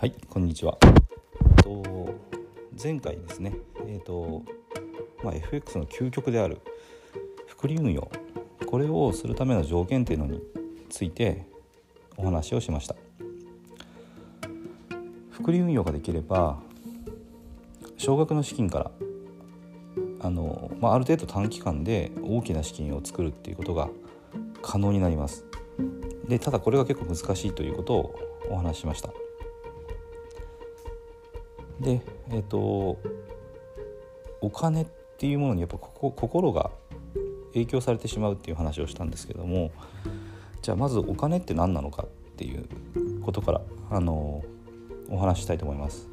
はいこんにちは。と前回ですねえっ、ー、とまあ、FX の究極である複利運用これをするための条件っていうのについてお話をしました。複利運用ができれば少額の資金からあの、まあ、ある程度短期間で大きな資金を作るっていうことが可能になります。でただこれが結構難しいということをお話ししました。でえっ、ー、とお金っていうものにやっぱここ心が影響されてしまうっていう話をしたんですけどもじゃあまずお金って何なのかっていうことからあのお話ししたいと思います。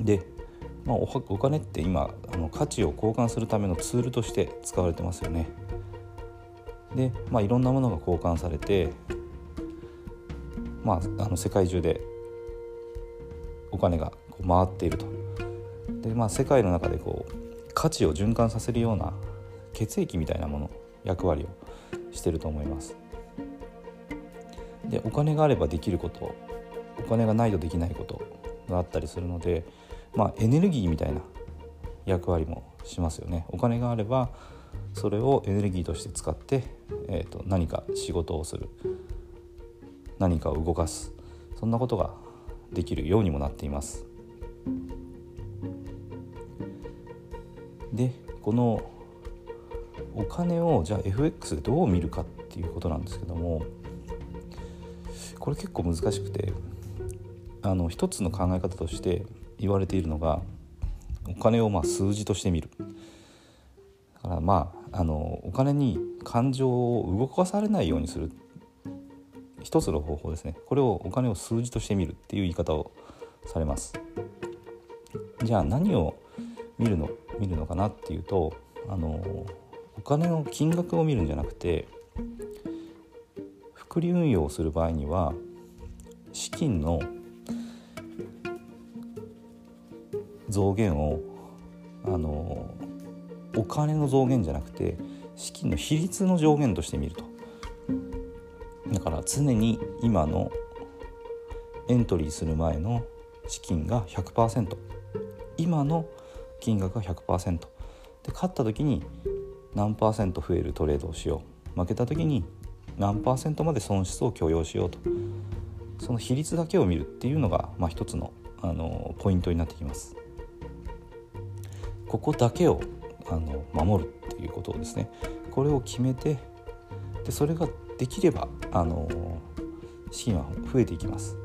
で、まあ、おお金って今あの価値を交換するためのツールとして使われてますよね。で、まあ、いろんなものが交換されて、まあ、あの世界中でお金がこう回っていると。でまあ、世界の中でこう価値を循環させるような血液みたいなもの役割をしてると思います。でお金があればできることお金がないとできないことがあったりするので、まあ、エネルギーみたいな役割もしますよね。お金があればそれをエネルギーとして使って、えーと、何か仕事をする何かを動かすそんなことができるようにもなっています。でこのお金をじゃあ FX でどう見るかっていうことなんですけどもこれ結構難しくてあの一つの考え方として言われているのがお金をまあ数字として見るだからまああのお金に感情を動かされないようにする一つの方法ですね。これをお金を数字として見るっていう言い方をされます。じゃあ何を見るの見るのかなっていうとあのお金の金額を見るんじゃなくて複利運用をする場合には資金の増減をあのお金の増減じゃなくて資金の比率の上限として見ると。だから常に今のエントリーする前の資金が100%今の金額が100%で勝った時に何パーセント増えるトレードをしよう。負けた時に何パーセントまで損失を許容しようと。その比率だけを見るっていうのが、まあ、一つのあのポイントになってきます。ここだけをあの守るっていうことをですねこれを決めてでそれができればあの資金は増えていきます。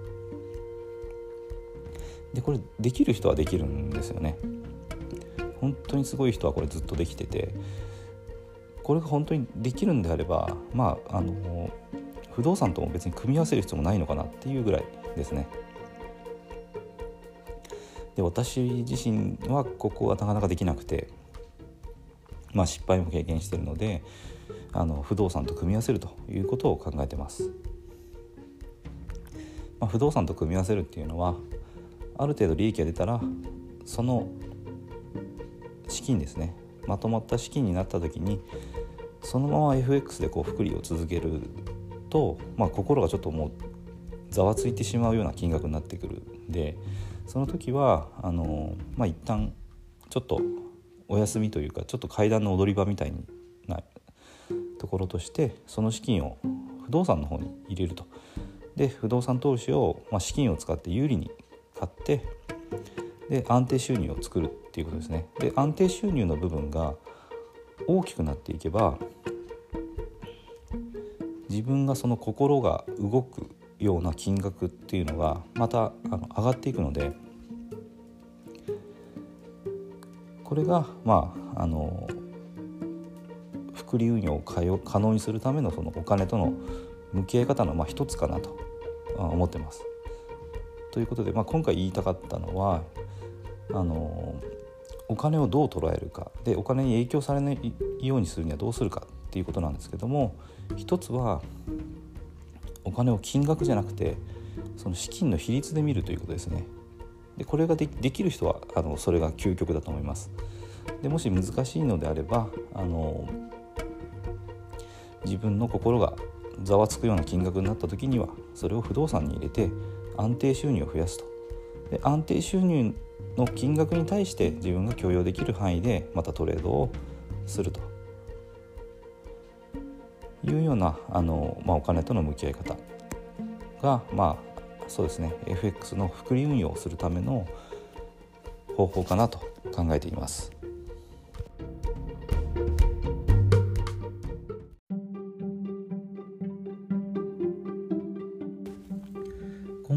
でこれできる人はできるんですよね。本当にすごい人はこれずっとできててこれが本当にできるんであればまああの不動産とも別に組み合わせる必要もないのかなっていうぐらいですね。で私自身はここはなかなかできなくて、まあ、失敗も経験してるのであの不動産と組み合わせるということを考えてます。まあ、不動産と組み合わせるっていうのはある程度利益が出たらその資金ですねまとまった資金になった時にそのまま FX でこう複利を続けると、まあ、心がちょっともうざわついてしまうような金額になってくるんでその時はあの、まあ、一旦ちょっとお休みというかちょっと階段の踊り場みたいなところとしてその資金を不動産の方に入れると。で不動産投資を、まあ、資金を使って有利に買ってで安定収入を作るっていうことですね。で安定収入の部分が大きくなっていけば自分がその心が動くような金額っていうのがまたあの上がっていくのでこれがまああの複利運用を可能にするためのそのお金との向き合い方のまあ一つかなと思ってます。ということで、まあ、今回言いたかったのはあのお金をどう捉えるかでお金に影響されないようにするにはどうするかっていうことなんですけども一つはお金を金額じゃなくてその資金の比率で見るということですね。でこれができる人はあのそれが究極だと思います。でもし難しいのであればあの自分の心がざわつくような金額になった時にはそれを不動産に入れて安定収入を増やすと。で安定収入の金額に対して自分が許容できる範囲でまたトレードをすると。いうようなあの、まあ、お金との向き合い方がまあそうですね。FX の複利運用をするための方法かなと考えています。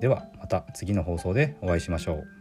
ではまた次の放送でお会いしましょう。